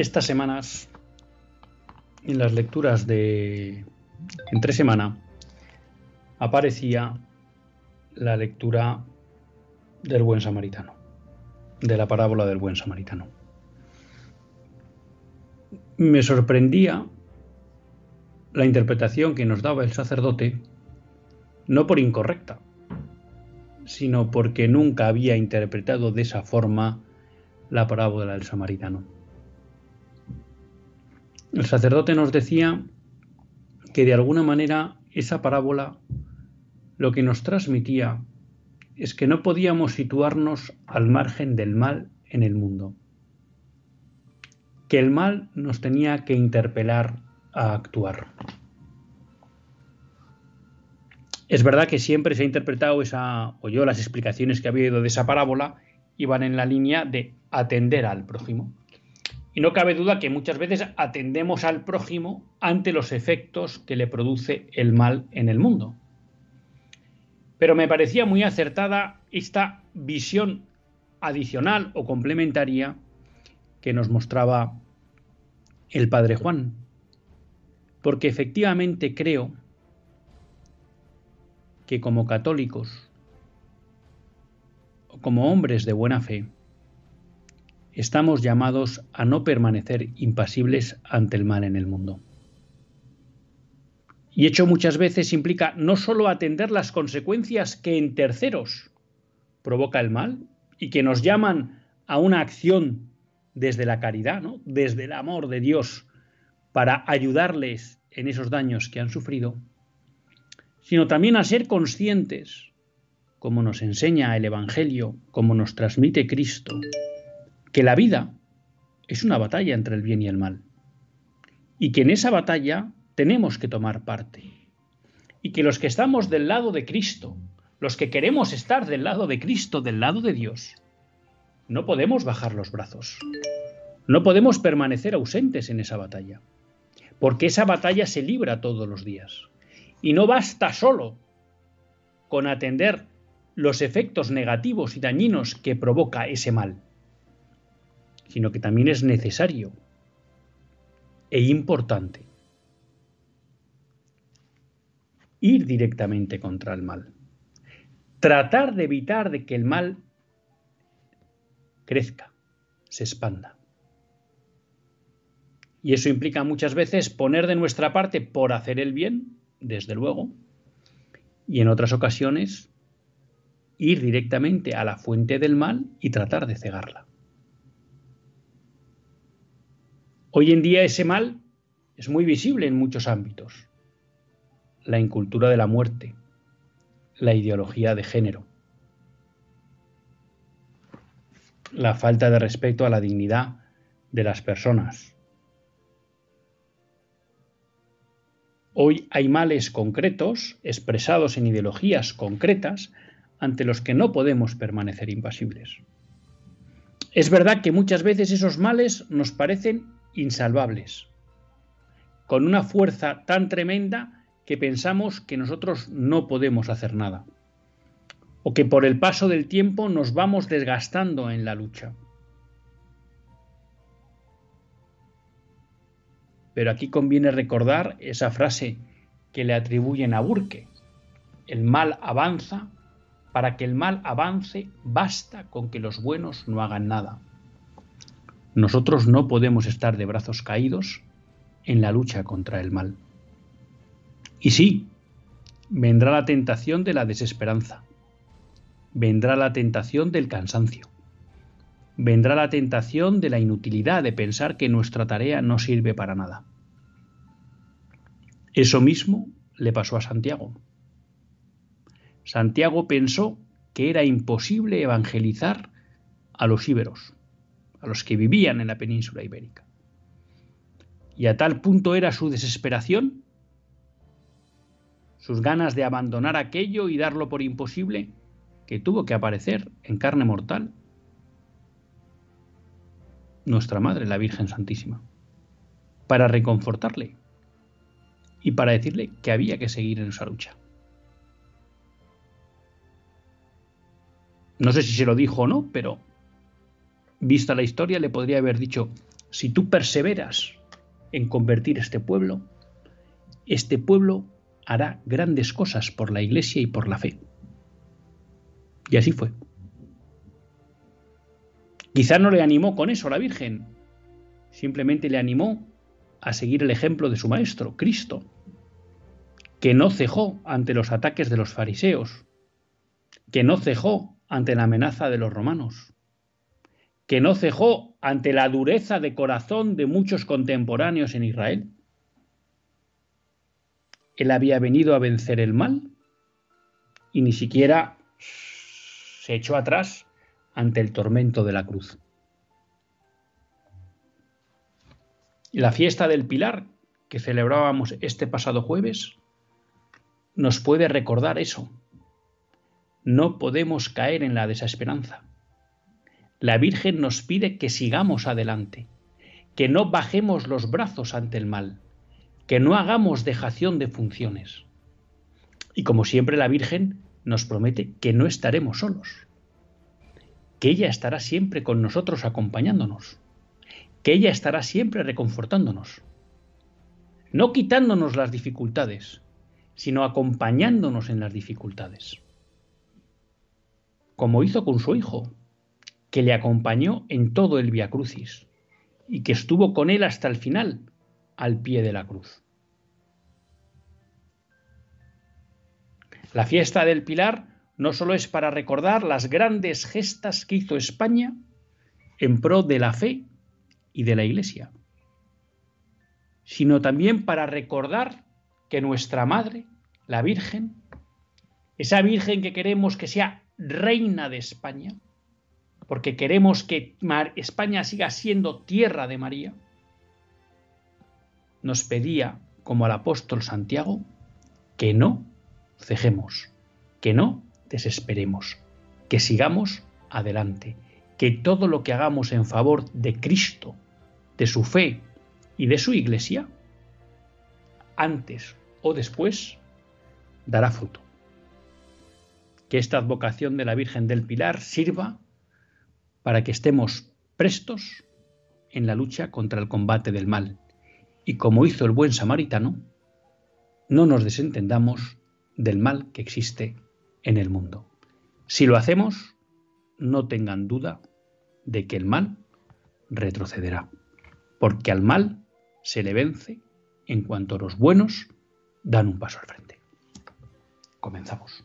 Estas semanas, en las lecturas de entre semana, aparecía la lectura del buen samaritano, de la parábola del buen samaritano. Me sorprendía la interpretación que nos daba el sacerdote, no por incorrecta, sino porque nunca había interpretado de esa forma la parábola del samaritano. El sacerdote nos decía que de alguna manera esa parábola lo que nos transmitía es que no podíamos situarnos al margen del mal en el mundo, que el mal nos tenía que interpelar a actuar. Es verdad que siempre se ha interpretado esa, o yo las explicaciones que ha habido de esa parábola iban en la línea de atender al prójimo. Y no cabe duda que muchas veces atendemos al prójimo ante los efectos que le produce el mal en el mundo. Pero me parecía muy acertada esta visión adicional o complementaria que nos mostraba el Padre Juan. Porque efectivamente creo que como católicos o como hombres de buena fe, estamos llamados a no permanecer impasibles ante el mal en el mundo. Y hecho muchas veces implica no solo atender las consecuencias que en terceros provoca el mal y que nos llaman a una acción desde la caridad, ¿no? desde el amor de Dios, para ayudarles en esos daños que han sufrido, sino también a ser conscientes, como nos enseña el Evangelio, como nos transmite Cristo, que la vida es una batalla entre el bien y el mal. Y que en esa batalla tenemos que tomar parte. Y que los que estamos del lado de Cristo, los que queremos estar del lado de Cristo, del lado de Dios, no podemos bajar los brazos. No podemos permanecer ausentes en esa batalla. Porque esa batalla se libra todos los días. Y no basta solo con atender los efectos negativos y dañinos que provoca ese mal sino que también es necesario e importante ir directamente contra el mal. Tratar de evitar de que el mal crezca, se expanda. Y eso implica muchas veces poner de nuestra parte por hacer el bien, desde luego, y en otras ocasiones ir directamente a la fuente del mal y tratar de cegarla. Hoy en día ese mal es muy visible en muchos ámbitos. La incultura de la muerte, la ideología de género, la falta de respeto a la dignidad de las personas. Hoy hay males concretos expresados en ideologías concretas ante los que no podemos permanecer impasibles. Es verdad que muchas veces esos males nos parecen insalvables, con una fuerza tan tremenda que pensamos que nosotros no podemos hacer nada, o que por el paso del tiempo nos vamos desgastando en la lucha. Pero aquí conviene recordar esa frase que le atribuyen a Burke. El mal avanza para que el mal avance, basta con que los buenos no hagan nada. Nosotros no podemos estar de brazos caídos en la lucha contra el mal. Y sí, vendrá la tentación de la desesperanza, vendrá la tentación del cansancio, vendrá la tentación de la inutilidad de pensar que nuestra tarea no sirve para nada. Eso mismo le pasó a Santiago. Santiago pensó que era imposible evangelizar a los íberos, a los que vivían en la península ibérica. Y a tal punto era su desesperación, sus ganas de abandonar aquello y darlo por imposible, que tuvo que aparecer en carne mortal nuestra Madre, la Virgen Santísima, para reconfortarle y para decirle que había que seguir en esa lucha. No sé si se lo dijo o no, pero vista la historia le podría haber dicho, si tú perseveras en convertir este pueblo, este pueblo hará grandes cosas por la iglesia y por la fe. Y así fue. Quizá no le animó con eso la Virgen, simplemente le animó a seguir el ejemplo de su Maestro, Cristo, que no cejó ante los ataques de los fariseos, que no cejó ante la amenaza de los romanos, que no cejó ante la dureza de corazón de muchos contemporáneos en Israel. Él había venido a vencer el mal y ni siquiera se echó atrás ante el tormento de la cruz. La fiesta del Pilar, que celebrábamos este pasado jueves, nos puede recordar eso, no podemos caer en la desesperanza. La Virgen nos pide que sigamos adelante, que no bajemos los brazos ante el mal, que no hagamos dejación de funciones. Y como siempre la Virgen nos promete que no estaremos solos, que ella estará siempre con nosotros acompañándonos, que ella estará siempre reconfortándonos, no quitándonos las dificultades, sino acompañándonos en las dificultades como hizo con su hijo, que le acompañó en todo el Via Crucis y que estuvo con él hasta el final, al pie de la cruz. La fiesta del Pilar no solo es para recordar las grandes gestas que hizo España en pro de la fe y de la Iglesia, sino también para recordar que nuestra Madre, la Virgen, esa Virgen que queremos que sea reina de España, porque queremos que España siga siendo tierra de María, nos pedía, como al apóstol Santiago, que no cejemos, que no desesperemos, que sigamos adelante, que todo lo que hagamos en favor de Cristo, de su fe y de su iglesia, antes o después, dará fruto. Que esta advocación de la Virgen del Pilar sirva para que estemos prestos en la lucha contra el combate del mal. Y como hizo el buen samaritano, no nos desentendamos del mal que existe en el mundo. Si lo hacemos, no tengan duda de que el mal retrocederá, porque al mal se le vence en cuanto los buenos dan un paso al frente. Comenzamos.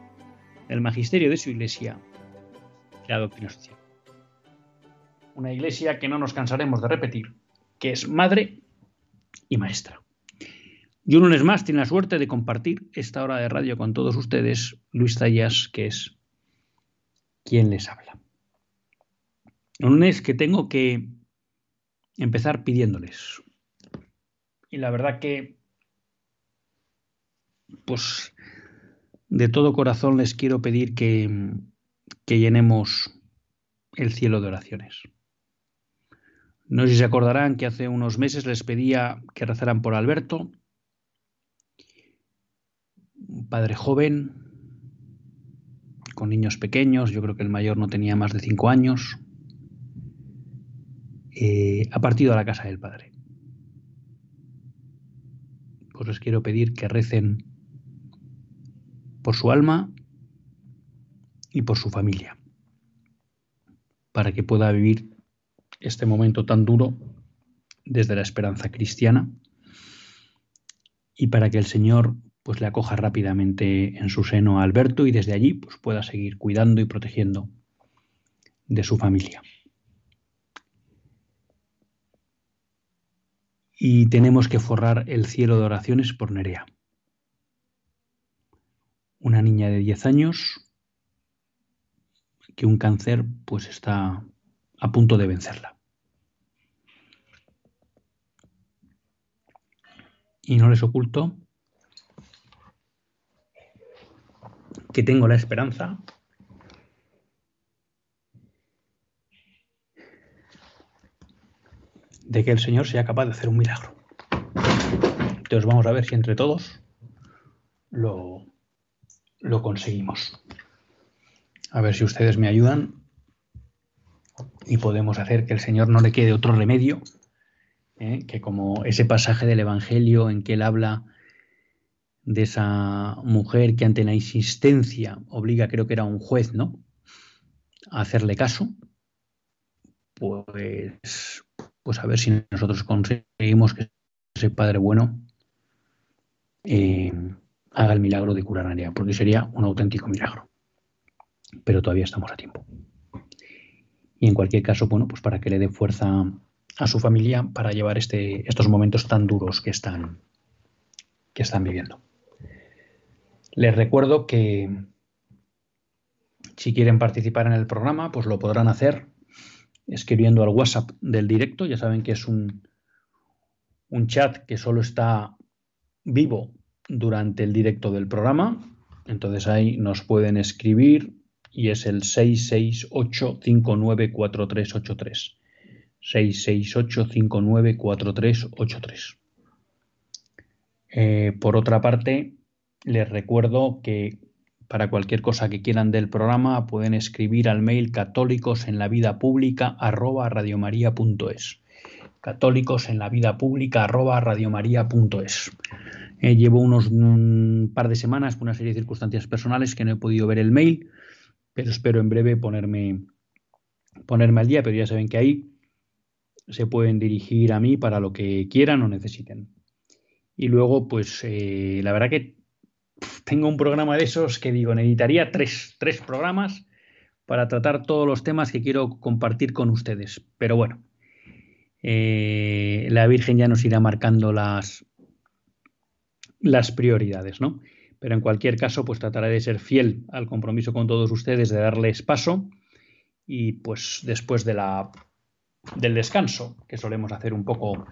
del magisterio de su iglesia y la doctrina social. Una iglesia que no nos cansaremos de repetir, que es madre y maestra. Y un lunes más tiene la suerte de compartir esta hora de radio con todos ustedes, Luis Tallas, que es quien les habla. Un lunes que tengo que empezar pidiéndoles. Y la verdad que, pues, de todo corazón les quiero pedir que, llenemos el cielo de oraciones. No sé si se acordarán que hace unos meses les pedía que rezaran por Alberto, un padre joven, con niños pequeños, yo creo que el mayor no tenía más de cinco años, eh, ha partido a la casa del Padre. Pues les quiero pedir que recen por su alma y por su familia, para que pueda vivir este momento tan duro desde la esperanza cristiana y para que el Señor pues le acoja rápidamente en su seno a Alberto y desde allí pues pueda seguir cuidando y protegiendo de su familia. y tenemos que forrar el cielo de oraciones por Nerea. Una niña de 10 años que un cáncer pues está a punto de vencerla. Y no les oculto que tengo la esperanza de que el Señor sea capaz de hacer un milagro. Entonces vamos a ver si entre todos lo, lo conseguimos. A ver si ustedes me ayudan y podemos hacer que el Señor no le quede otro remedio, ¿eh? que como ese pasaje del Evangelio en que él habla de esa mujer que ante la insistencia obliga, creo que era un juez, ¿no? A hacerle caso, pues pues a ver si nosotros conseguimos que ese Padre bueno eh, haga el milagro de curar a Nerea, porque sería un auténtico milagro. Pero todavía estamos a tiempo. Y en cualquier caso, bueno, pues para que le dé fuerza a su familia para llevar este, estos momentos tan duros que están, que están viviendo. Les recuerdo que si quieren participar en el programa, pues lo podrán hacer escribiendo al WhatsApp del directo. Ya saben que es un, un chat que solo está vivo durante el directo del programa. Entonces ahí nos pueden escribir y es el 668-594383. 668-594383. Eh, por otra parte, les recuerdo que para cualquier cosa que quieran del programa pueden escribir al mail católicos en la vida pública arroba radiomaria.es. Católicos en la vida pública arroba radiomaria.es. Eh, llevo unos un par de semanas por una serie de circunstancias personales que no he podido ver el mail, pero espero en breve ponerme, ponerme al día, pero ya saben que ahí se pueden dirigir a mí para lo que quieran o necesiten. Y luego, pues eh, la verdad que tengo un programa de esos que digo, necesitaría tres, tres programas para tratar todos los temas que quiero compartir con ustedes. Pero bueno, eh, la Virgen ya nos irá marcando las, las prioridades, ¿no? Pero en cualquier caso, pues trataré de ser fiel al compromiso con todos ustedes, de darles paso y pues después de la, del descanso, que solemos hacer un poco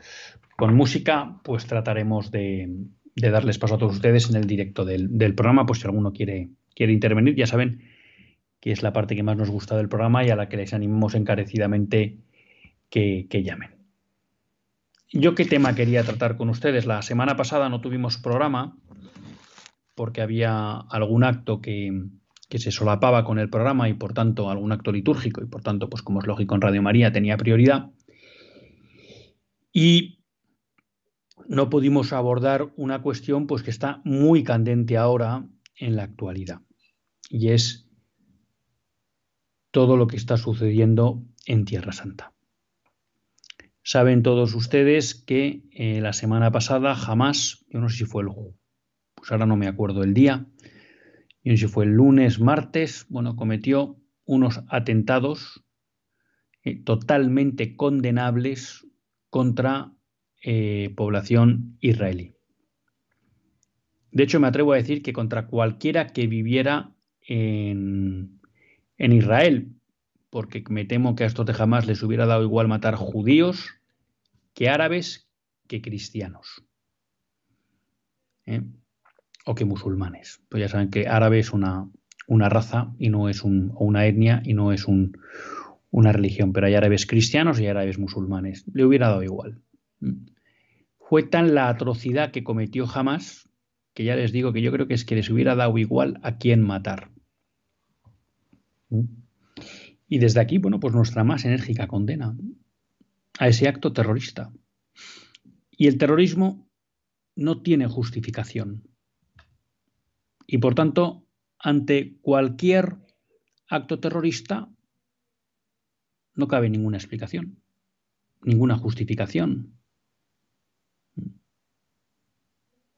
con música, pues trataremos de, darles paso a todos ustedes en el directo del, programa, pues si alguno quiere, quiere intervenir, ya saben que es la parte que más nos gusta del programa y a la que les animamos encarecidamente que, que llamen. ¿Yo qué tema quería tratar con ustedes? La semana pasada no tuvimos programa porque había algún acto que, que se solapaba con el programa y por tanto algún acto litúrgico y por tanto, pues como es lógico en Radio María, tenía prioridad. Y no pudimos abordar una cuestión pues que está muy candente ahora en la actualidad y es todo lo que está sucediendo en Tierra Santa. Saben todos ustedes que eh, la semana pasada jamás, yo no sé si fue el, pues ahora no me acuerdo el día, yo no sé si fue el lunes, martes, bueno, cometió unos atentados eh, totalmente condenables contra eh, población israelí. De hecho, me atrevo a decir que contra cualquiera que viviera en, en Israel, porque me temo que a estos de jamás les hubiera dado igual matar judíos que árabes que cristianos. ¿eh? O que musulmanes. Pues ya saben que árabe es una, una raza y no es un, una etnia y no es un, una religión, pero hay árabes cristianos y árabes musulmanes. Le hubiera dado igual. Fue tan la atrocidad que cometió jamás que ya les digo que yo creo que es que les hubiera dado igual a quién matar. Y desde aquí, bueno, pues nuestra más enérgica condena a ese acto terrorista. Y el terrorismo no tiene justificación. Y por tanto, ante cualquier acto terrorista, no cabe ninguna explicación, ninguna justificación.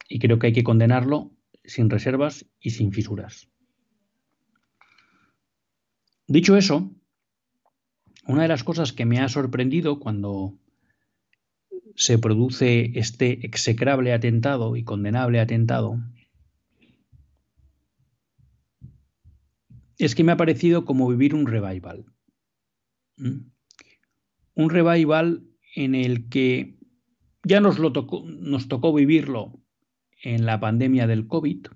Y creo que hay que condenarlo sin reservas y sin fisuras. Dicho eso, una de las cosas que me ha sorprendido cuando se produce este execrable atentado y condenable atentado es que me ha parecido como vivir un revival. ¿Mm? Un revival en el que ya nos, lo tocó, nos tocó vivirlo en la pandemia del COVID,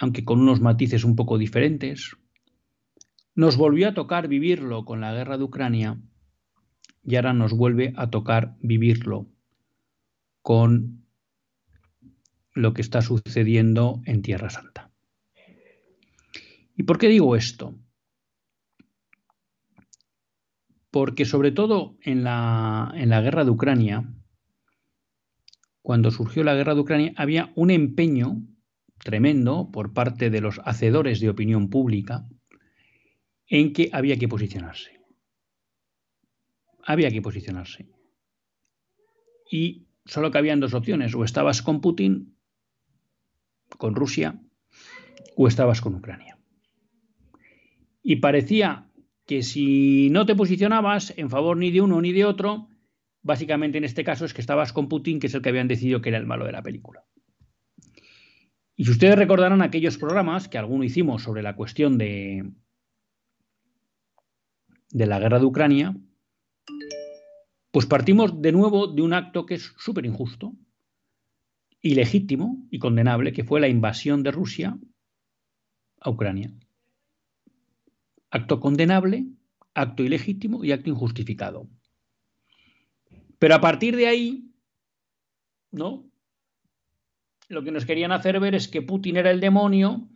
aunque con unos matices un poco diferentes. Nos volvió a tocar vivirlo con la guerra de Ucrania y ahora nos vuelve a tocar vivirlo con lo que está sucediendo en Tierra Santa. ¿Y por qué digo esto? Porque sobre todo en la, guerra de Ucrania, cuando surgió la guerra de Ucrania, había un empeño tremendo por parte de los hacedores de opinión pública en que había que posicionarse. Había que posicionarse. Y solo que habían dos opciones, o estabas con Putin, con Rusia, o estabas con Ucrania. Y parecía que si no te posicionabas en favor ni de uno ni de otro, básicamente en este caso es que estabas con Putin, que es el que habían decidido que era el malo de la película. Y si ustedes recordarán aquellos programas que alguno hicimos sobre la cuestión de, de la guerra de Ucrania, pues partimos de nuevo de un acto que es súper injusto, ilegítimo y condenable, que fue la invasión de Rusia a Ucrania. Acto condenable, acto ilegítimo y acto injustificado. Pero a partir de ahí, ¿no? lo que nos querían hacer ver es que Putin era el demonio,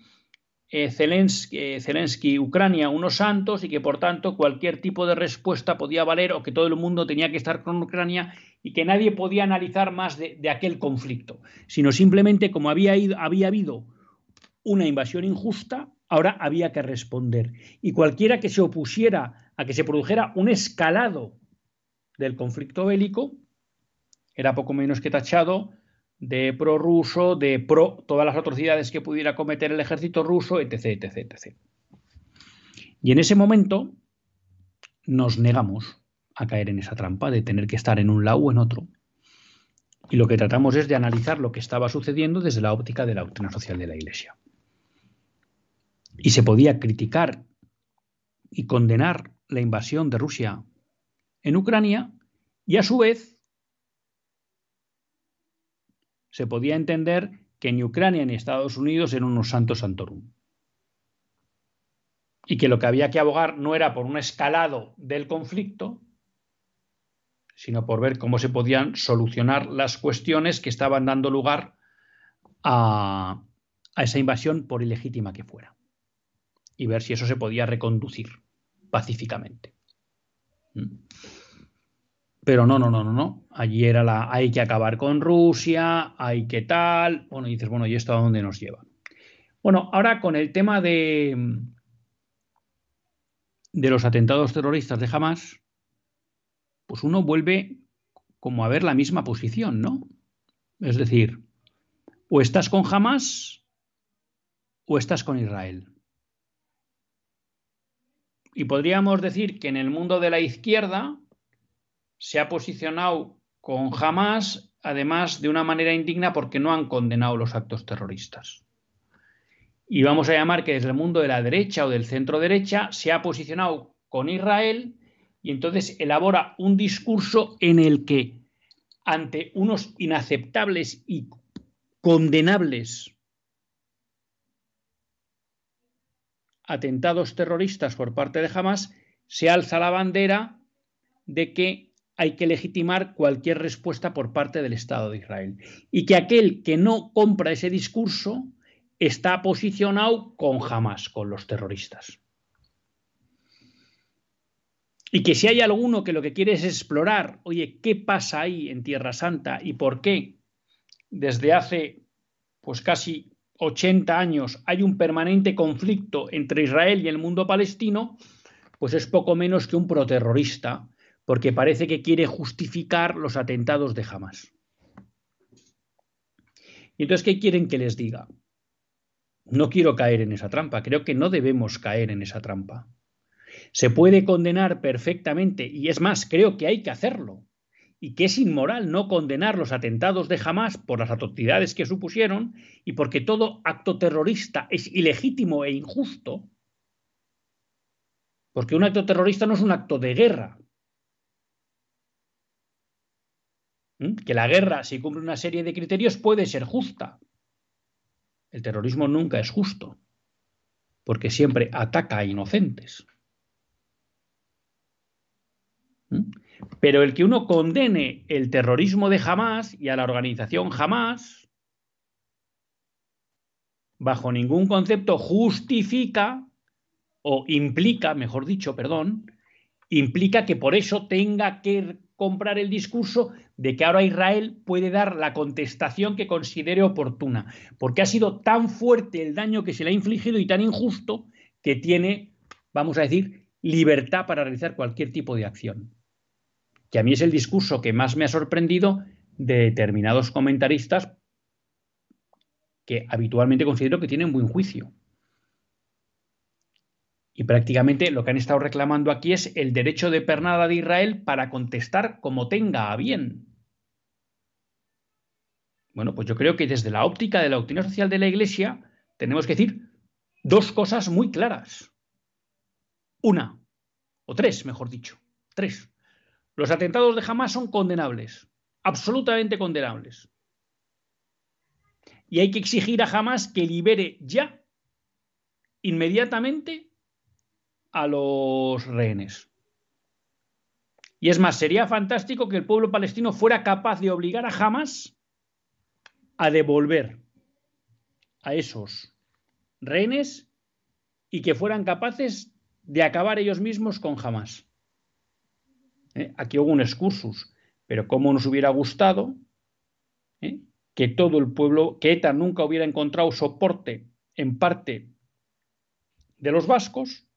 eh, Zelensky, Ucrania, unos santos, y que por tanto cualquier tipo de respuesta podía valer o que todo el mundo tenía que estar con Ucrania y que nadie podía analizar más de, aquel conflicto, sino simplemente como había habido una invasión injusta, ahora había que responder. Y cualquiera que se opusiera a que se produjera un escalado del conflicto bélico, era poco menos que tachado de prorruso, de pro todas las atrocidades que pudiera cometer el ejército ruso, etc, etc, etc. Y en ese momento nos negamos a caer en esa trampa de tener que estar en un lado o en otro. Y lo que tratamos es de analizar lo que estaba sucediendo desde la óptica de la doctrina social de la Iglesia. Y se podía criticar y condenar la invasión de Rusia en Ucrania y a su vez se podía entender que ni Ucrania ni Estados Unidos eran unos santos santorum. Y que lo que había que abogar no era por un escalado del conflicto, sino por ver cómo se podían solucionar las cuestiones que estaban dando lugar a, esa invasión por ilegítima que fuera y ver si eso se podía reconducir pacíficamente. ¿Mm? Pero no, no, no, no, no. Allí era la hay que acabar con Rusia, hay que tal. Bueno, y dices, bueno, ¿y esto a dónde nos lleva? Bueno, ahora con el tema de, de los atentados terroristas de Hamas, pues uno vuelve como a ver la misma posición, ¿no? Es decir, o estás con Hamas o estás con Israel. Y podríamos decir que en el mundo de la izquierda se ha posicionado con Hamas, además de una manera indigna porque no han condenado los actos terroristas. Y vamos a llamar que desde el mundo de la derecha o del centro derecha se ha posicionado con Israel y entonces elabora un discurso en el que ante unos inaceptables y condenables atentados terroristas por parte de Hamas, se alza la bandera de que hay que legitimar cualquier respuesta por parte del Estado de Israel. Y que aquel que no compra ese discurso está posicionado con Hamas, con los terroristas. Y que si hay alguno que lo que quiere es explorar, oye, ¿qué pasa ahí en Tierra Santa y por qué desde hace pues casi 80 años hay un permanente conflicto entre Israel y el mundo palestino, pues es poco menos que un proterrorista, porque parece que quiere justificar los atentados de Hamas. Y entonces, ¿qué quieren que les diga? No quiero caer en esa trampa, creo que no debemos caer en esa trampa. Se puede condenar perfectamente, y es más, creo que hay que hacerlo, y que es inmoral no condenar los atentados de Hamas por las atrocidades que supusieron y porque todo acto terrorista es ilegítimo e injusto, porque un acto terrorista no es un acto de guerra. Que la guerra, si cumple una serie de criterios, puede ser justa. El terrorismo nunca es justo, porque siempre ataca a inocentes. Pero el que uno condene el terrorismo de Hamas y a la organización Hamas, bajo ningún concepto justifica o implica, mejor dicho, perdón, implica que por eso tenga que comprar el discurso de que ahora Israel puede dar la contestación que considere oportuna, porque ha sido tan fuerte el daño que se le ha infligido y tan injusto que tiene, vamos a decir, libertad para realizar cualquier tipo de acción que a mí es el discurso que más me ha sorprendido de determinados comentaristas que habitualmente considero que tienen buen juicio. Y prácticamente lo que han estado reclamando aquí es el derecho de pernada de Israel para contestar como tenga a bien. Bueno, pues yo creo que desde la óptica de la doctrina social de la Iglesia tenemos que decir dos cosas muy claras. Una, o tres, mejor dicho, tres. Los atentados de Hamas son condenables, absolutamente condenables. Y hay que exigir a Hamas que libere ya, inmediatamente, a los rehenes. Y es más, sería fantástico que el pueblo palestino fuera capaz de obligar a Hamas a devolver a esos rehenes y que fueran capaces de acabar ellos mismos con Hamas. ¿eh? Aquí hubo un excursus, pero cómo nos hubiera gustado ¿eh? que todo el pueblo, que ETA nunca hubiera encontrado soporte en parte de los vascos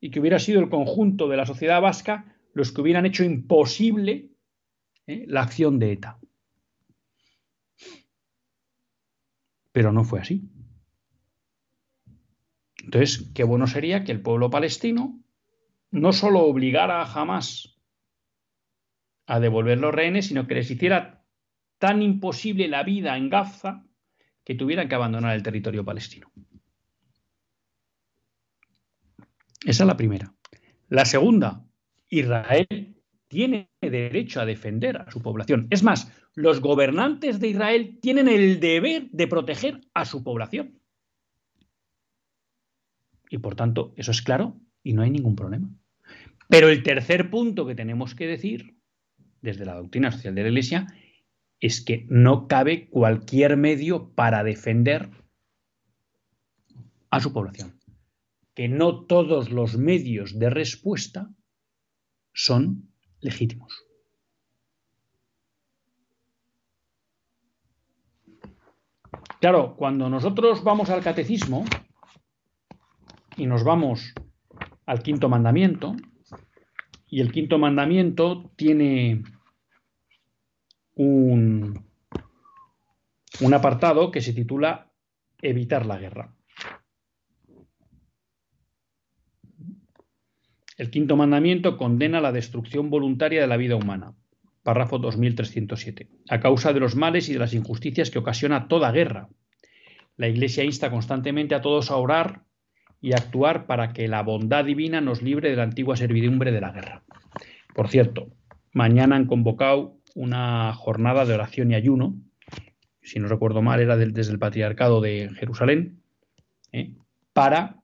y que hubiera sido el conjunto de la sociedad vasca los que hubieran hecho imposible ¿eh? la acción de ETA. Pero no fue así. Entonces, qué bueno sería que el pueblo palestino no solo obligara jamás a devolver los rehenes, sino que les hiciera tan imposible la vida en Gaza que tuvieran que abandonar el territorio palestino. Esa es la primera. La segunda, Israel tiene derecho a defender a su población. Es más, los gobernantes de Israel tienen el deber de proteger a su población. Y por tanto, eso es claro y no hay ningún problema. Pero el tercer punto que tenemos que decir, desde la doctrina social de la Iglesia, es que no cabe cualquier medio para defender a su población. Que no todos los medios de respuesta son legítimos. Claro, cuando nosotros vamos al catecismo y nos vamos al quinto mandamiento, y el quinto mandamiento tiene un, un apartado que se titula Evitar la guerra. El quinto mandamiento condena la destrucción voluntaria de la vida humana. Párrafo 2307. A causa de los males y de las injusticias que ocasiona toda guerra. La Iglesia insta constantemente a todos a orar y actuar para que la bondad divina nos libre de la antigua servidumbre de la guerra. Por cierto, mañana han convocado una jornada de oración y ayuno, si no recuerdo mal, era desde el Patriarcado de Jerusalén, ¿eh? para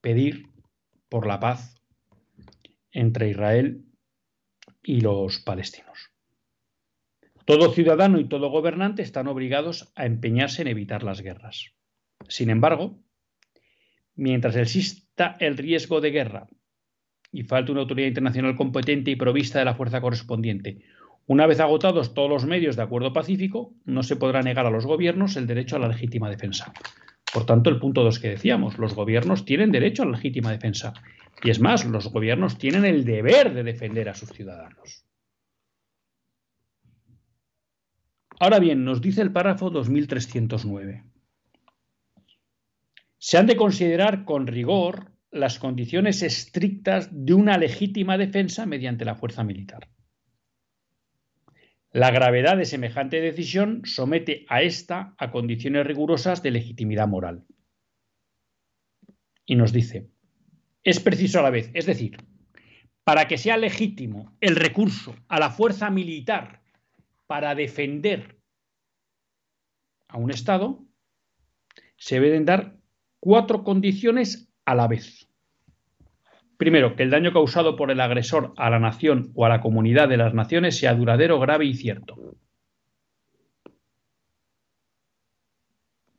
pedir por la paz entre Israel y los palestinos. Todo ciudadano y todo gobernante están obligados a empeñarse en evitar las guerras. Sin embargo, mientras exista el riesgo de guerra y falte una autoridad internacional competente y provista de la fuerza correspondiente, una vez agotados todos los medios de acuerdo pacífico, no se podrá negar a los gobiernos el derecho a la legítima defensa. Por tanto, el punto 2 que decíamos, los gobiernos tienen derecho a la legítima defensa. Y es más, los gobiernos tienen el deber de defender a sus ciudadanos. Ahora bien, nos dice el párrafo 2309 se han de considerar con rigor las condiciones estrictas de una legítima defensa mediante la fuerza militar. La gravedad de semejante decisión somete a esta a condiciones rigurosas de legitimidad moral. Y nos dice, es preciso a la vez, es decir, para que sea legítimo el recurso a la fuerza militar para defender a un Estado, se deben dar cuatro condiciones a la vez. Primero, que el daño causado por el agresor a la nación o a la comunidad de las naciones sea duradero, grave y cierto.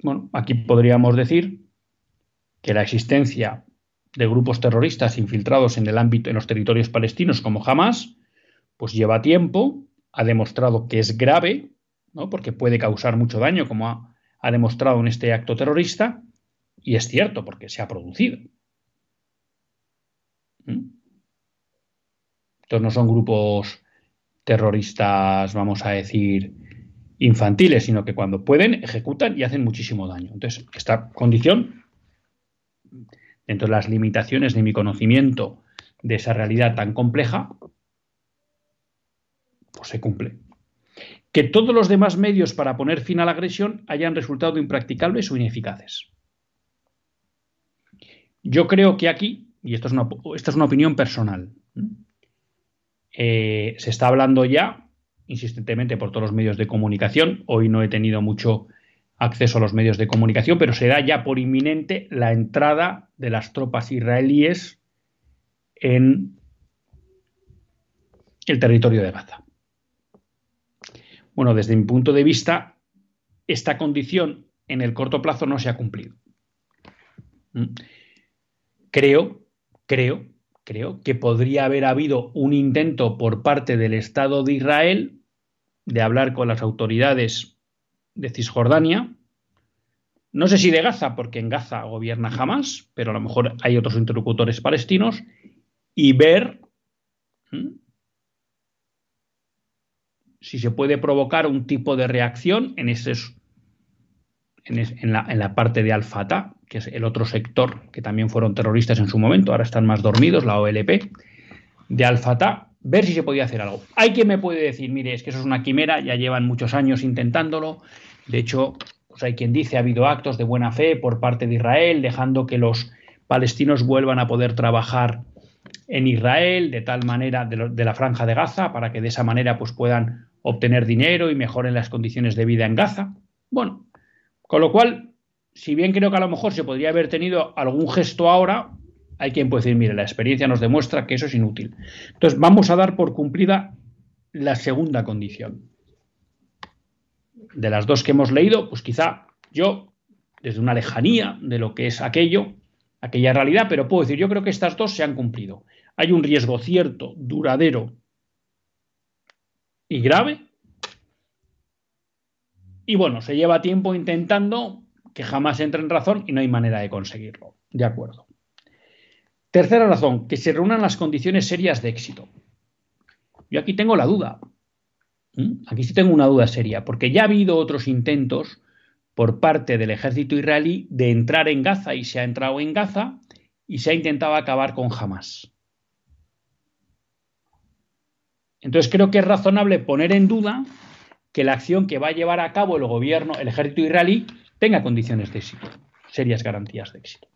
Bueno, aquí podríamos decir que la existencia de grupos terroristas infiltrados en el ámbito en los territorios palestinos como Hamas, pues lleva tiempo, ha demostrado que es grave, ¿no? porque puede causar mucho daño, como ha, ha demostrado en este acto terrorista, y es cierto, porque se ha producido. ¿Mm? Entonces no son grupos terroristas, vamos a decir, infantiles, sino que cuando pueden ejecutan y hacen muchísimo daño. Entonces, esta condición, dentro de las limitaciones de mi conocimiento de esa realidad tan compleja, pues se cumple. Que todos los demás medios para poner fin a la agresión hayan resultado impracticables o ineficaces. Yo creo que aquí, y esto es una, esta es una opinión personal, eh, se está hablando ya insistentemente por todos los medios de comunicación. Hoy no he tenido mucho acceso a los medios de comunicación, pero se da ya por inminente la entrada de las tropas israelíes en el territorio de Gaza. Bueno, desde mi punto de vista, esta condición en el corto plazo no se ha cumplido creo, creo, creo que podría haber habido un intento por parte del Estado de Israel de hablar con las autoridades de Cisjordania. No sé si de Gaza, porque en Gaza gobierna jamás, pero a lo mejor hay otros interlocutores palestinos, y ver si se puede provocar un tipo de reacción en, en, la, en la, parte de Al-Fatah, que es el otro sector que también fueron terroristas en su momento, ahora están más dormidos, la OLP, de Al-Fatah, ver si se podía hacer algo. Hay quien me puede decir, mire, es que eso es una quimera, ya llevan muchos años intentándolo, de hecho, pues hay quien dice ha habido actos de buena fe por parte de Israel, dejando que los palestinos vuelvan a poder trabajar en Israel, de tal manera, de, de la franja de Gaza, para que de esa manera pues puedan obtener dinero y mejoren las condiciones de vida en Gaza. Bueno, con lo cual si bien creo que a lo mejor se podría haber tenido algún gesto ahora, hay quien puede decir, mire, la experiencia nos demuestra que eso es inútil. Entonces, vamos a dar por cumplida la segunda condición. De las dos que hemos leído, pues quizá yo desde una lejanía de lo que es aquello, aquella realidad, pero puedo decir, yo creo que estas dos se han cumplido. Hay un riesgo cierto, duradero y grave. Y bueno, se lleva tiempo intentando que jamás entre en razón y no hay manera de conseguirlo. De acuerdo. Tercera razón, que se reúnan las condiciones serias de éxito. Yo aquí tengo la duda. ¿Mm? Aquí sí tengo una duda seria, porque ya ha habido otros intentos por parte del ejército israelí de entrar en Gaza y se ha entrado en Gaza y se ha intentado acabar con Hamas. Entonces creo que es razonable poner en duda que la acción que va a llevar a cabo el gobierno, el ejército israelí, tenga condiciones de éxito, serias garantías de éxito.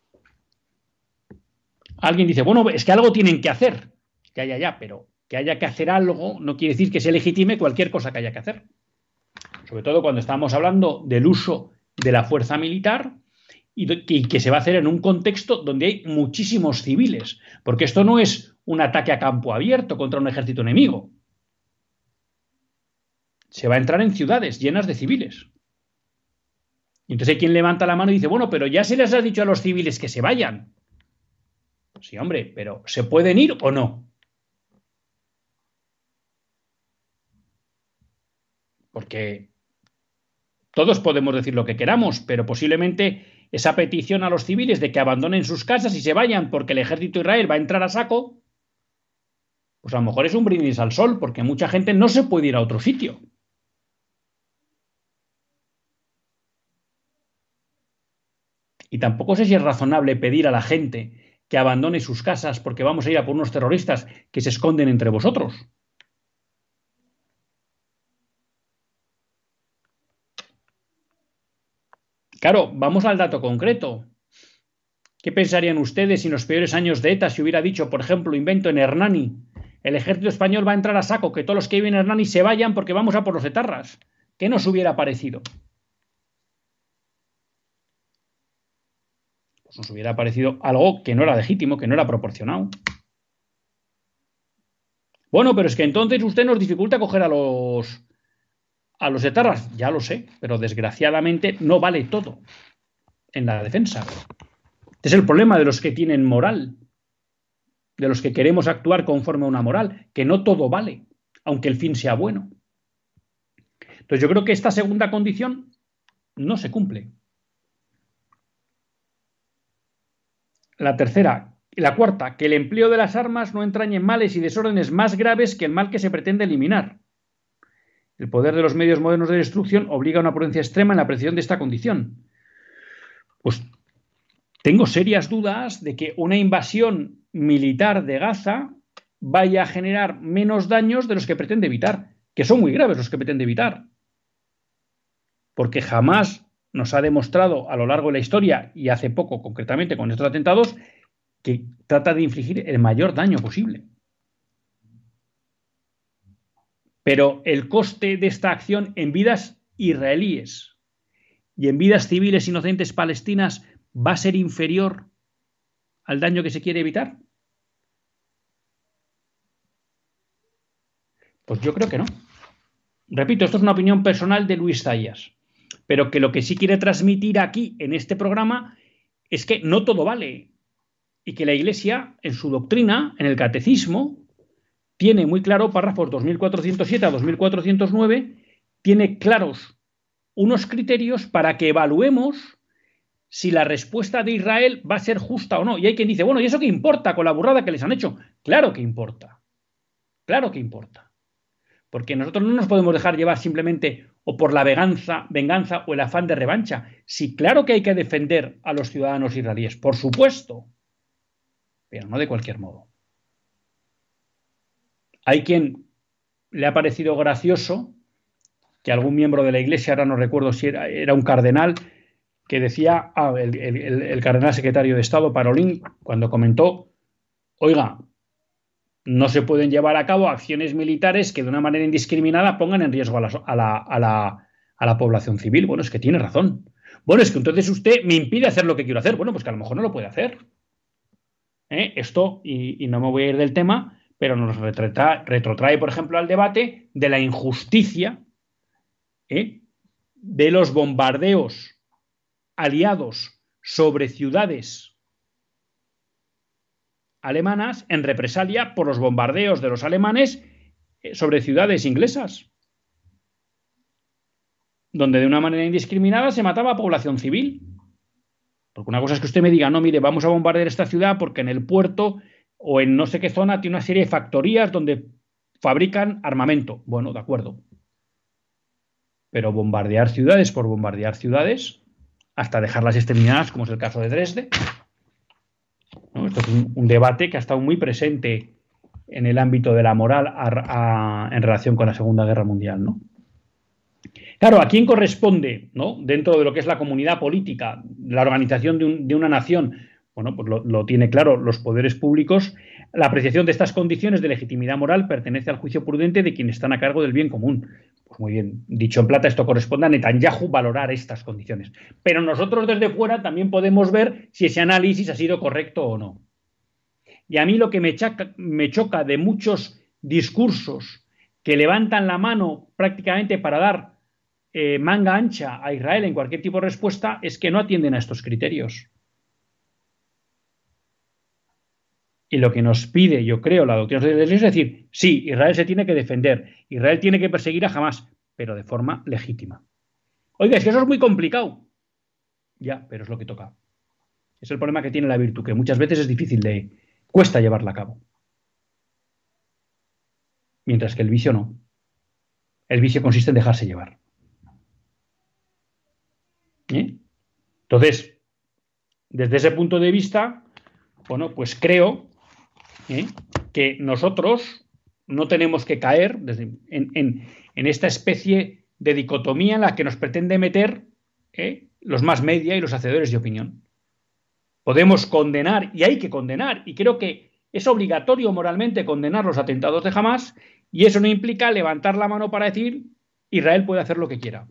Alguien dice, bueno, es que algo tienen que hacer, que haya ya, pero que haya que hacer algo no quiere decir que se legitime cualquier cosa que haya que hacer. Sobre todo cuando estamos hablando del uso de la fuerza militar y, que se va a hacer en un contexto donde hay muchísimos civiles, porque esto no es un ataque a campo abierto contra un ejército enemigo. Se va a entrar en ciudades llenas de civiles. Entonces hay quien levanta la mano y dice, bueno, pero ya se les ha dicho a los civiles que se vayan. Sí, hombre, pero ¿se pueden ir o no? porque todos podemos decir lo que queramos, pero posiblemente esa petición a los civiles de que abandonen sus casas y se vayan porque el ejército de Israel va a entrar a saco, pues a lo mejor es un brindis al sol, porque mucha gente no se puede ir a otro sitio. Y tampoco sé si es razonable pedir a la gente que abandone sus casas porque vamos a ir a por unos terroristas que se esconden entre vosotros. Claro, vamos al dato concreto. ¿Qué pensarían ustedes si en los peores años de ETA se hubiera dicho, por ejemplo, invento en Hernani, el ejército español va a entrar a saco, que todos los que viven en Hernani se vayan porque vamos a por los etarras? ¿Qué nos hubiera parecido? Nos hubiera parecido algo que no era legítimo, que no era proporcionado. Bueno, pero es que entonces usted nos dificulta coger a los a los etarras, ya lo sé, pero desgraciadamente no vale todo en la defensa. Este es el problema de los que tienen moral, de los que queremos actuar conforme a una moral, que no todo vale, aunque el fin sea bueno. Entonces yo creo que esta segunda condición no se cumple. La tercera, la cuarta, que el empleo de las armas no entrañe males y desórdenes más graves que el mal que se pretende eliminar. El poder de los medios modernos de destrucción obliga a una prudencia extrema en la precisión de esta condición. Pues tengo serias dudas de que una invasión militar de Gaza vaya a generar menos daños de los que pretende evitar, que son muy graves los que pretende evitar. Porque jamás nos ha demostrado a lo largo de la historia, y hace poco concretamente con estos atentados, que trata de infligir el mayor daño posible. Pero el coste de esta acción en vidas israelíes y en vidas civiles inocentes palestinas va a ser inferior al daño que se quiere evitar? Pues yo creo que no. Repito, esto es una opinión personal de Luis Zayas, pero que lo que sí quiere transmitir aquí en este programa es que no todo vale y que la Iglesia, en su doctrina, en el catecismo, tiene muy claro, párrafos 2407 a 2409, tiene claros unos criterios para que evaluemos si la respuesta de Israel va a ser justa o no. Y hay quien dice, bueno, ¿y eso qué importa con la burrada que les han hecho? Claro que importa. Claro que importa. Porque nosotros no nos podemos dejar llevar simplemente o por la venganza, venganza o el afán de revancha. Sí, claro que hay que defender a los ciudadanos israelíes, por supuesto, pero no de cualquier modo. Hay quien le ha parecido gracioso que algún miembro de la iglesia, ahora no recuerdo si era, un cardenal, que decía, ah, el, cardenal secretario de Estado, Parolín, cuando comentó, oiga, no se pueden llevar a cabo acciones militares que de una manera indiscriminada pongan en riesgo a la, a la, población civil. Bueno, es que tiene razón. Bueno, es que entonces usted me impide hacer lo que quiero hacer. Bueno, pues que a lo mejor no lo puede hacer. ¿Eh? Esto, y, no me voy a ir del tema, pero nos retrotrae, por ejemplo, al debate de la injusticia ¿eh? de los bombardeos aliados sobre ciudades alemanas en represalia por los bombardeos de los alemanes eh, sobre ciudades inglesas, donde de una manera indiscriminada se mataba a población civil. Porque una cosa es que usted me diga, no, mire, vamos a bombardear esta ciudad porque en el puerto o en no sé qué zona tiene una serie de factorías donde fabrican armamento. Bueno, de acuerdo. Pero bombardear ciudades por bombardear ciudades, hasta dejarlas exterminadas, como es el caso de Dresde. Esto es un, debate que ha estado muy presente en el ámbito de la moral en relación con la Segunda Guerra Mundial. ¿no? Claro, ¿a quién corresponde, ¿no? dentro de lo que es la comunidad política, la organización de, una nación? Bueno, pues lo, tiene claro los poderes públicos. La apreciación de estas condiciones de legitimidad moral pertenece al juicio prudente de quienes están a cargo del bien común. Muy bien, dicho en plata, esto corresponde a Netanyahu valorar estas condiciones. Pero nosotros desde fuera también podemos ver si ese análisis ha sido correcto o no. Y a mí lo que me choca, me choca de muchos discursos que levantan la mano prácticamente para dar eh, manga ancha a Israel en cualquier tipo de respuesta es que no atienden a estos criterios. Y lo que nos pide, yo creo, la doctrina de Dios es decir, sí, Israel se tiene que defender, Israel tiene que perseguir a Hamas, pero de forma legítima. Oiga, es que eso es muy complicado. Ya, pero es lo que toca. Es el problema que tiene la virtud, que muchas veces es difícil de, cuesta llevarla a cabo. Mientras que el vicio no. El vicio consiste en dejarse llevar. ¿Eh? Entonces, desde ese punto de vista, bueno, pues creo ¿eh? que nosotros no tenemos que caer en, esta especie de dicotomía en la que nos pretende meter ¿eh? los más media y los hacedores de opinión. Podemos condenar, y hay que condenar, y creo que es obligatorio moralmente condenar los atentados de Hamas, y eso no implica levantar la mano para decir Israel puede hacer lo que quiera.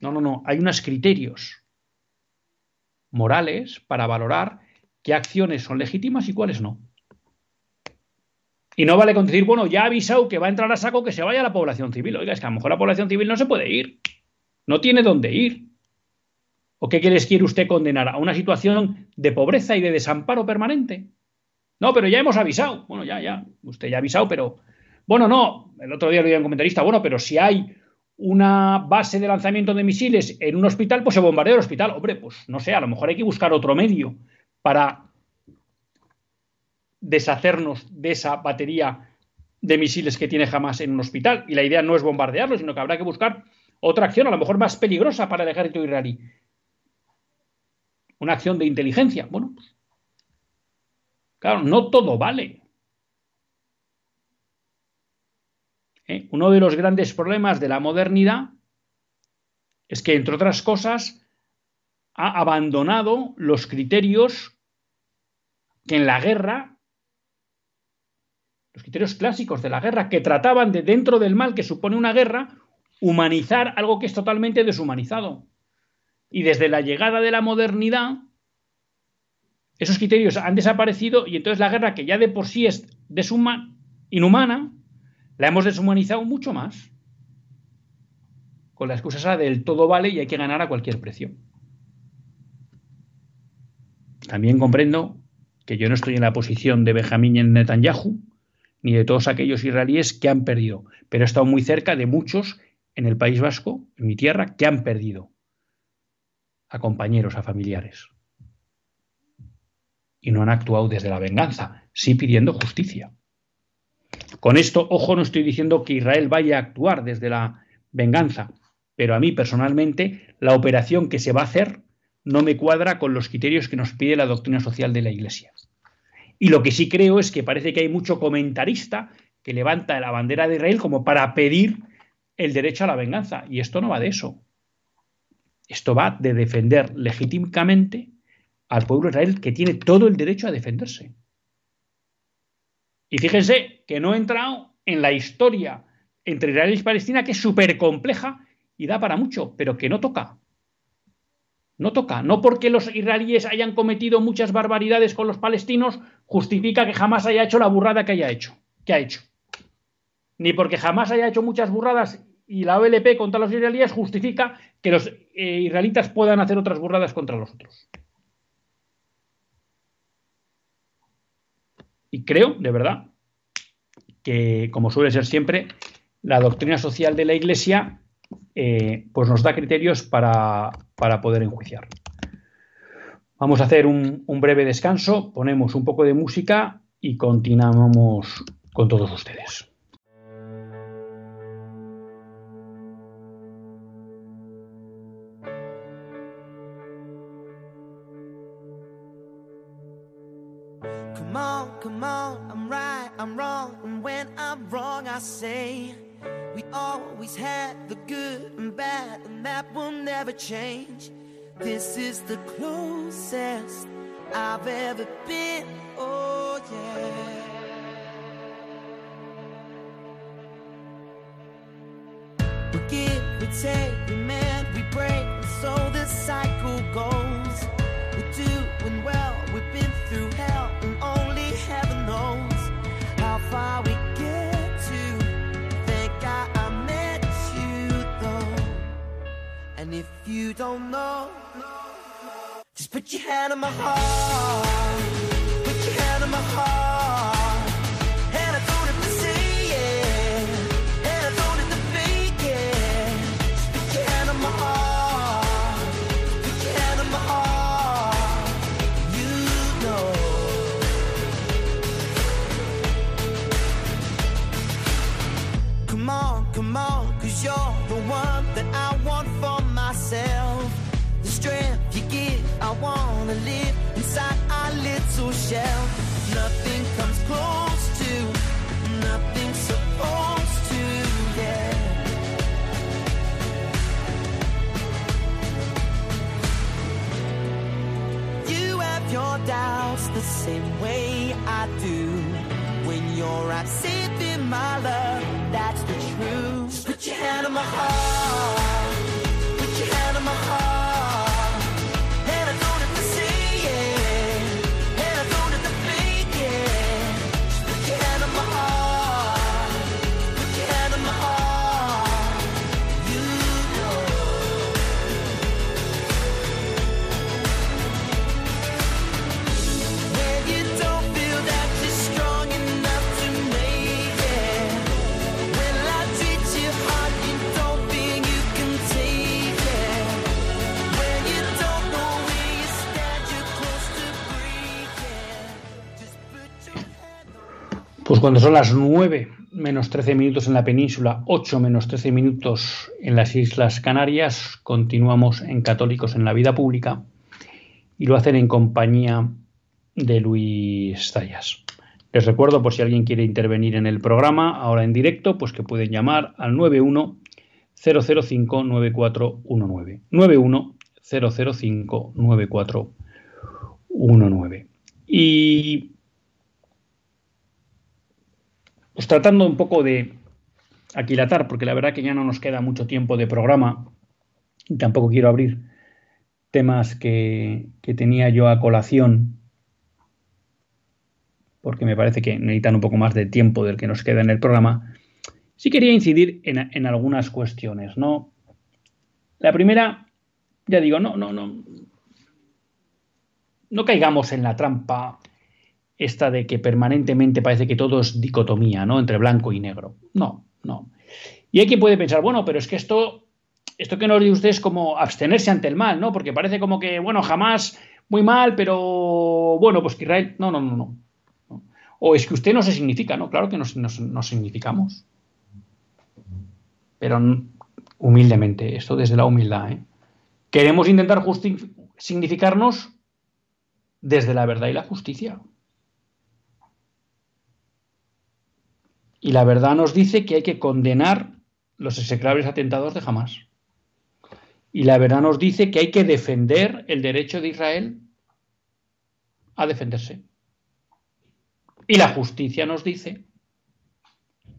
No, no, no, hay unos criterios morales para valorar qué acciones son legítimas y cuáles no. Y no vale con decir, bueno, ya ha avisado que va a entrar a saco que se vaya la población civil. Oiga, es que a lo mejor la población civil no se puede ir. No tiene dónde ir. ¿O qué les quiere usted condenar? ¿A una situación de pobreza y de desamparo permanente? No, pero ya hemos avisado. Bueno, ya, ya. Usted ya ha avisado, pero. Bueno, no. El otro día lo a un comentarista. Bueno, pero si hay una base de lanzamiento de misiles en un hospital, pues se bombardea el hospital. Hombre, pues no sé, a lo mejor hay que buscar otro medio para deshacernos de esa batería de misiles que tiene jamás en un hospital. Y la idea no es bombardearlo, sino que habrá que buscar otra acción, a lo mejor más peligrosa para el ejército israelí. Una acción de inteligencia. Bueno, pues, claro, no todo vale. ¿Eh? Uno de los grandes problemas de la modernidad es que, entre otras cosas, ha abandonado los criterios que en la guerra los criterios clásicos de la guerra, que trataban de, dentro del mal que supone una guerra, humanizar algo que es totalmente deshumanizado. Y desde la llegada de la modernidad, esos criterios han desaparecido y entonces la guerra, que ya de por sí es inhumana, la hemos deshumanizado mucho más. Con la excusa esa del todo vale y hay que ganar a cualquier precio. También comprendo que yo no estoy en la posición de Benjamín Netanyahu, ni de todos aquellos israelíes que han perdido, pero he estado muy cerca de muchos en el País Vasco, en mi tierra, que han perdido a compañeros, a familiares. Y no han actuado desde la venganza, sí pidiendo justicia. Con esto, ojo, no estoy diciendo que Israel vaya a actuar desde la venganza, pero a mí personalmente la operación que se va a hacer no me cuadra con los criterios que nos pide la doctrina social de la Iglesia. Y lo que sí creo es que parece que hay mucho comentarista que levanta la bandera de Israel como para pedir el derecho a la venganza. Y esto no va de eso. Esto va de defender legítimamente al pueblo de Israel que tiene todo el derecho a defenderse. Y fíjense que no he entrado en la historia entre Israel y Palestina, que es súper compleja y da para mucho, pero que no toca. No toca. No porque los israelíes hayan cometido muchas barbaridades con los palestinos, justifica que jamás haya hecho la burrada que haya hecho. Que ha hecho. Ni porque jamás haya hecho muchas burradas y la OLP contra los israelíes justifica que los eh, israelitas puedan hacer otras burradas contra los otros. Y creo, de verdad, que como suele ser siempre, la doctrina social de la Iglesia eh, pues nos da criterios para, poder enjuiciar. Vamos a hacer un, breve descanso, ponemos un poco de música y continuamos con todos ustedes. The good and bad, and that will never change. This is the closest I've ever been. Oh, yeah. We give, we take, we mend, we break, and so this cycle goes. We're doing well, we've been through hell, you don't know. Just put your hand on my heart. Shell. Nothing comes close to, nothing supposed to, yeah. You have your doubts the same way I do. When you're absent in my love, Pues cuando son las 9 menos 13 minutos en la península, 8 menos 13 minutos en las Islas Canarias, continuamos en Católicos en la Vida Pública y lo hacen en compañía de Luis Zayas. Les recuerdo, por si alguien quiere intervenir en el programa, ahora en directo, pues que pueden llamar al 91 005 9419. 91 005 9419. Y pues tratando un poco de aquilatar, porque la verdad que ya no nos queda mucho tiempo de programa y tampoco quiero abrir temas que, que tenía yo a colación porque me parece que necesitan un poco más de tiempo del que nos queda en el programa, sí quería incidir en, en algunas cuestiones, ¿no? La primera, ya digo, no, no, no, no caigamos en la trampa esta de que permanentemente parece que todo es dicotomía, ¿no? Entre blanco y negro. No, no. Y hay quien puede pensar, bueno, pero es que esto, esto que nos dice usted es como abstenerse ante el mal, ¿no? Porque parece como que, bueno, jamás muy mal, pero bueno, pues que Israel. No, no, no, no. O es que usted no se significa, ¿no? Claro que nos, nos, nos significamos. Pero humildemente, esto desde la humildad, ¿eh? Queremos intentar significarnos desde la verdad y la justicia. Y la verdad nos dice que hay que condenar los execrables atentados de Hamas. Y la verdad nos dice que hay que defender el derecho de Israel a defenderse. Y la justicia nos dice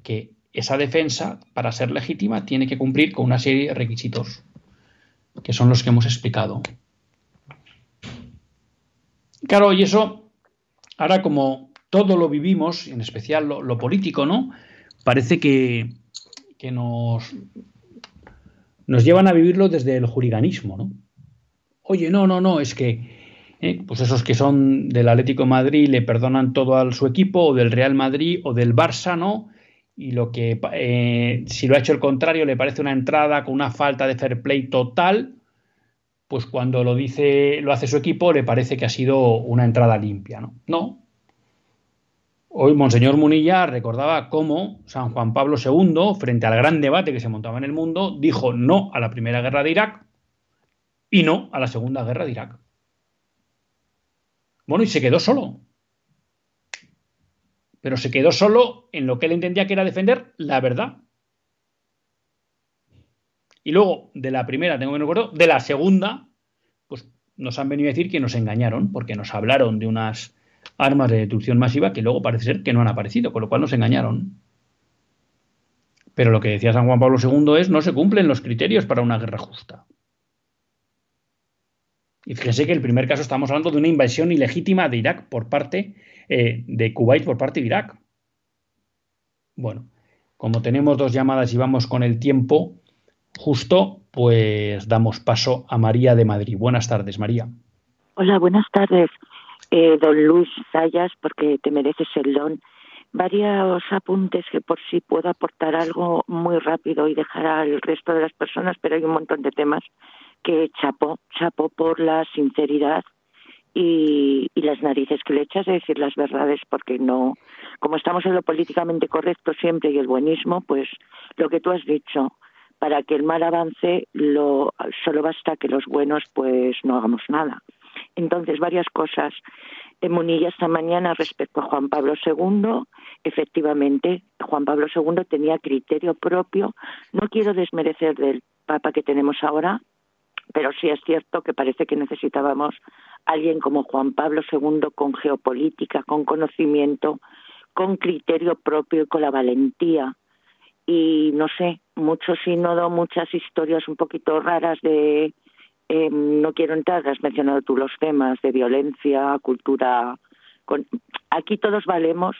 que esa defensa, para ser legítima, tiene que cumplir con una serie de requisitos, que son los que hemos explicado. Claro, y eso, ahora como todo lo vivimos, en especial lo, político, ¿no? Parece que, que nos, nos llevan a vivirlo desde el juriganismo, ¿no? Oye, no, no, no, es que ¿eh? pues esos que son del Atlético Madrid le perdonan todo a su equipo, o del Real Madrid, o del Barça, ¿no? Y lo que, eh, si lo ha hecho el contrario, le parece una entrada con una falta de fair play total, pues cuando lo dice, lo hace su equipo, le parece que ha sido una entrada limpia, ¿no? No. Hoy Monseñor Munilla recordaba cómo San Juan Pablo II, frente al gran debate que se montaba en el mundo, dijo no a la primera guerra de Irak y no a la segunda guerra de Irak. Bueno, y se quedó solo. Pero se quedó solo en lo que él entendía que era defender la verdad. Y luego, de la primera, tengo que recuerdo, de la segunda, pues nos han venido a decir que nos engañaron, porque nos hablaron de unas armas de destrucción masiva que luego parece ser que no han aparecido, con lo cual nos engañaron. Pero lo que decía San Juan Pablo II es no se cumplen los criterios para una guerra justa. Y fíjense que el primer caso estamos hablando de una invasión ilegítima de Irak por parte eh, de Kuwait por parte de Irak. Bueno, como tenemos dos llamadas y vamos con el tiempo justo, pues damos paso a María de Madrid. Buenas tardes, María. Hola, buenas tardes, eh, don Luis Sayas, porque te mereces el don. Varios apuntes que por sí puedo aportar algo muy rápido y dejar al resto de las personas, pero hay un montón de temas que chapó, chapó por la sinceridad y, las narices que le echas de decir las verdades, porque no, como estamos en lo políticamente correcto siempre y el buenismo, pues lo que tú has dicho, para que el mal avance, lo, solo basta que los buenos pues no hagamos nada. Entonces, varias cosas. En Munilla esta mañana respecto a Juan Pablo II, efectivamente, Juan Pablo II tenía criterio propio. No quiero desmerecer del Papa que tenemos ahora, pero sí es cierto que parece que necesitábamos alguien como Juan Pablo II con geopolítica, con conocimiento, con criterio propio y con la valentía. Y no sé, mucho sínodo, muchas historias un poquito raras de, em, no quiero entrar, has mencionado tú los temas de violencia, cultura. Con, aquí todos valemos.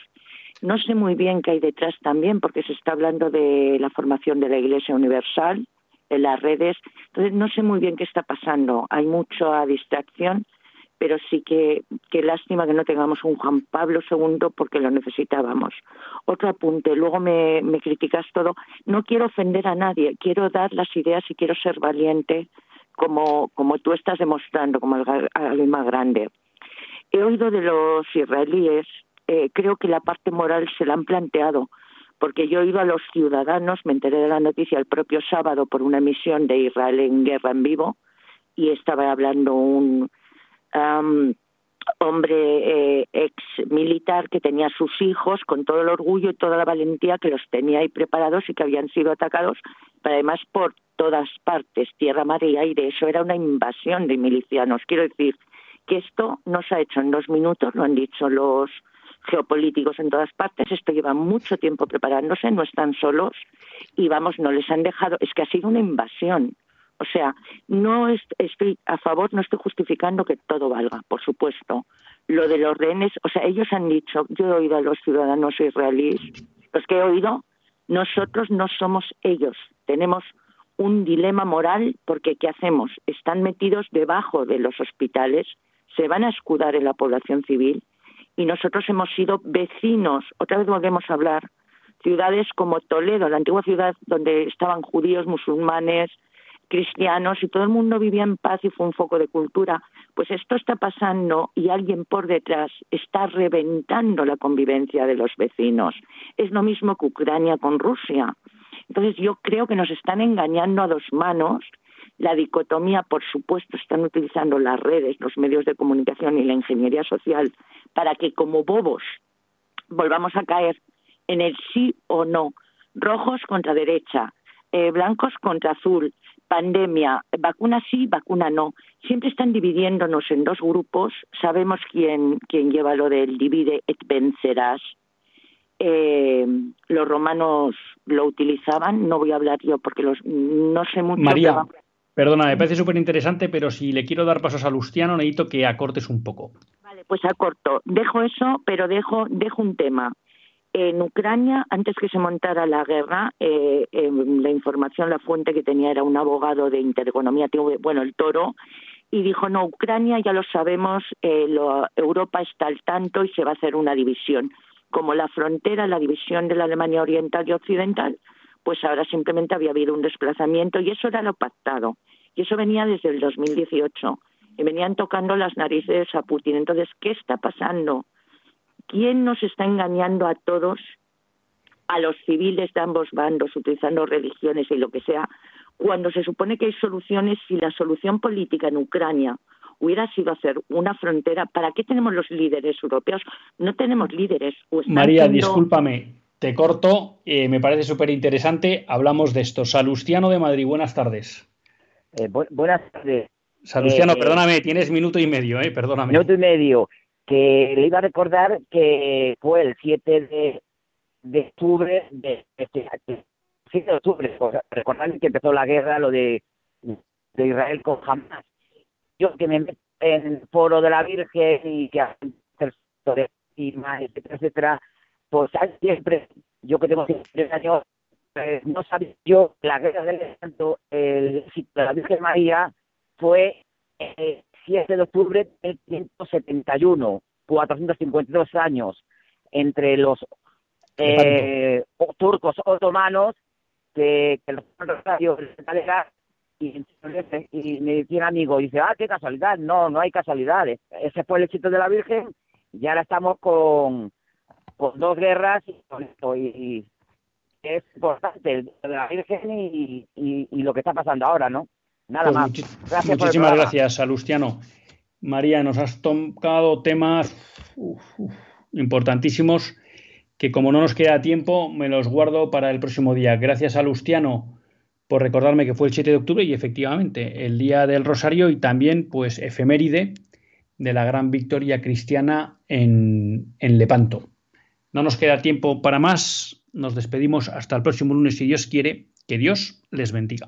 No sé muy bien qué hay detrás también, porque se está hablando de la formación de la Iglesia Universal, en las redes. Entonces, no sé muy bien qué está pasando. Hay mucha distracción, pero sí que, qué lástima que no tengamos un Juan Pablo II porque lo necesitábamos. Otro apunte, luego me, me criticas todo. No quiero ofender a nadie, quiero dar las ideas y quiero ser valiente como, como tú estás demostrando, como el alma grande. He oído de los israelíes, eh, creo que la parte moral se la han planteado, porque yo iba a los ciudadanos, me enteré de la noticia el propio sábado por una emisión de Israel en Guerra en Vivo y estaba hablando un hombre eh, ex militar que tenía sus hijos con todo el orgullo y toda la valentía que los tenía ahí preparados y que habían sido atacados, pero además por todas partes, tierra, mar y aire. Eso era una invasión de milicianos. Quiero decir que esto no se ha hecho en dos minutos, lo han dicho los geopolíticos en todas partes. Esto lleva mucho tiempo preparándose, no están solos y vamos, no les han dejado. Es que ha sido una invasión. O sea, no estoy a favor, no estoy justificando que todo valga, por supuesto. Lo de los rehenes, o sea, ellos han dicho, yo he oído a los ciudadanos israelíes, los que he oído, nosotros no somos ellos. Tenemos un dilema moral porque ¿qué hacemos? Están metidos debajo de los hospitales, se van a escudar en la población civil y nosotros hemos sido vecinos, otra vez volvemos a hablar, ciudades como Toledo, la antigua ciudad donde estaban judíos, musulmanes, cristianos y todo el mundo vivía en paz y fue un foco de cultura. Pues esto está pasando y alguien por detrás está reventando la convivencia de los vecinos. Es lo mismo que Ucrania con Rusia. Entonces yo creo que nos están engañando a dos manos la dicotomía, por supuesto, están utilizando las redes, los medios de comunicación y la ingeniería social para que como bobos volvamos a caer en el sí o no, rojos contra derecha, eh, blancos contra azul, pandemia, vacuna sí, vacuna no. Siempre están dividiéndonos en dos grupos. Sabemos quién, quién lleva lo del divide et vencerás. Eh, los romanos lo utilizaban, no voy a hablar yo porque los, no sé mucho. María, Perdona, me parece súper interesante, pero si le quiero dar pasos a Lustiano, necesito que acortes un poco. Vale, pues acorto. Dejo eso, pero dejo, dejo un tema. En Ucrania, antes que se montara la guerra, eh, em, la información, la fuente que tenía era un abogado de Intereconomía, bueno, el Toro, y dijo, no, Ucrania ya lo sabemos, eh, Europa está al tanto y se va a hacer una división. Como la frontera, la división de la Alemania Oriental y Occidental, pues ahora simplemente había habido un desplazamiento y eso era lo pactado. Y eso venía desde el 2018. Y venían tocando las narices a Putin. Entonces, ¿qué está pasando? ¿Quién nos está engañando a todos, a los civiles de ambos bandos, utilizando religiones y lo que sea, cuando se supone que hay soluciones si la solución política en Ucrania hubiera sido hacer una frontera, ¿para qué tenemos los líderes europeos? No tenemos líderes. María, discúlpame, te corto, eh, me parece súper interesante. Hablamos de esto. Salustiano de Madrid, buenas tardes. Eh, buenas tardes. Salustiano, eh, perdóname, tienes minuto y medio, ¿eh? Perdóname. Minuto y medio. Que le iba a recordar que fue el 7 de, de octubre de, este, 7 de octubre, recordar que empezó la guerra, lo de, de Israel con Hamas. Yo que me meto en el foro de la Virgen y que más, etcétera, etcétera, pues siempre, yo que tengo tres años, pues, no sabía yo la guerra del Santo, el de la Virgen María, fue el 7 de octubre de 1571, 452 años, entre los eh, turcos otomanos que, que los y, y me decía un amigo, dice, ah, qué casualidad. No, no hay casualidades. Ese fue el éxito de la Virgen y ahora estamos con, con dos guerras y, y, es importante de la Virgen y, y, lo que está pasando ahora, ¿no? Nada pues más. muchísimas gracias, Salustiano. María, nos has tocado temas importantísimos que como no nos queda tiempo, me los guardo para el próximo día. Gracias a Lustiano por recordarme que fue el 7 de octubre y efectivamente el día del Rosario y también pues efeméride de la gran victoria cristiana en, en Lepanto. No nos queda tiempo para más, nos despedimos hasta el próximo lunes si Dios quiere, que Dios les bendiga.